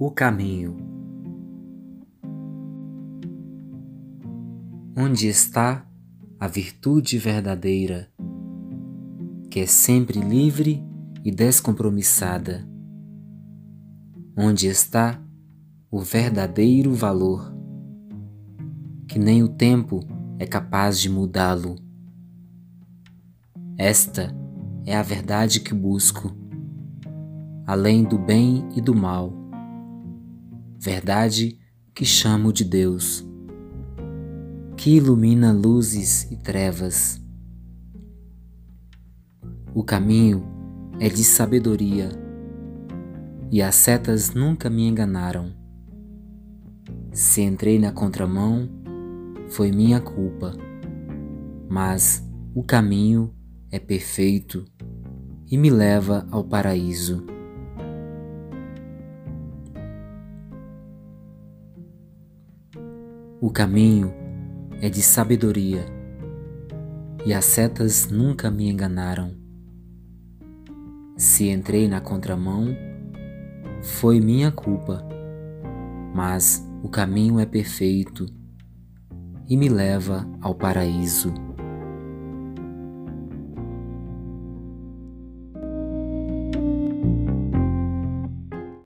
O caminho. Onde está a virtude verdadeira, que é sempre livre e descompromissada? Onde está o verdadeiro valor, que nem o tempo é capaz de mudá-lo? Esta é a verdade que busco, além do bem e do mal verdade que chamo de Deus, que ilumina luzes e trevas. O caminho é de sabedoria e as setas nunca me enganaram. Se entrei na contramão, foi minha culpa, mas o caminho é perfeito e me leva ao paraíso. O caminho é de sabedoria e as setas nunca me enganaram. Se entrei na contramão, foi minha culpa, mas o caminho é perfeito e me leva ao paraíso.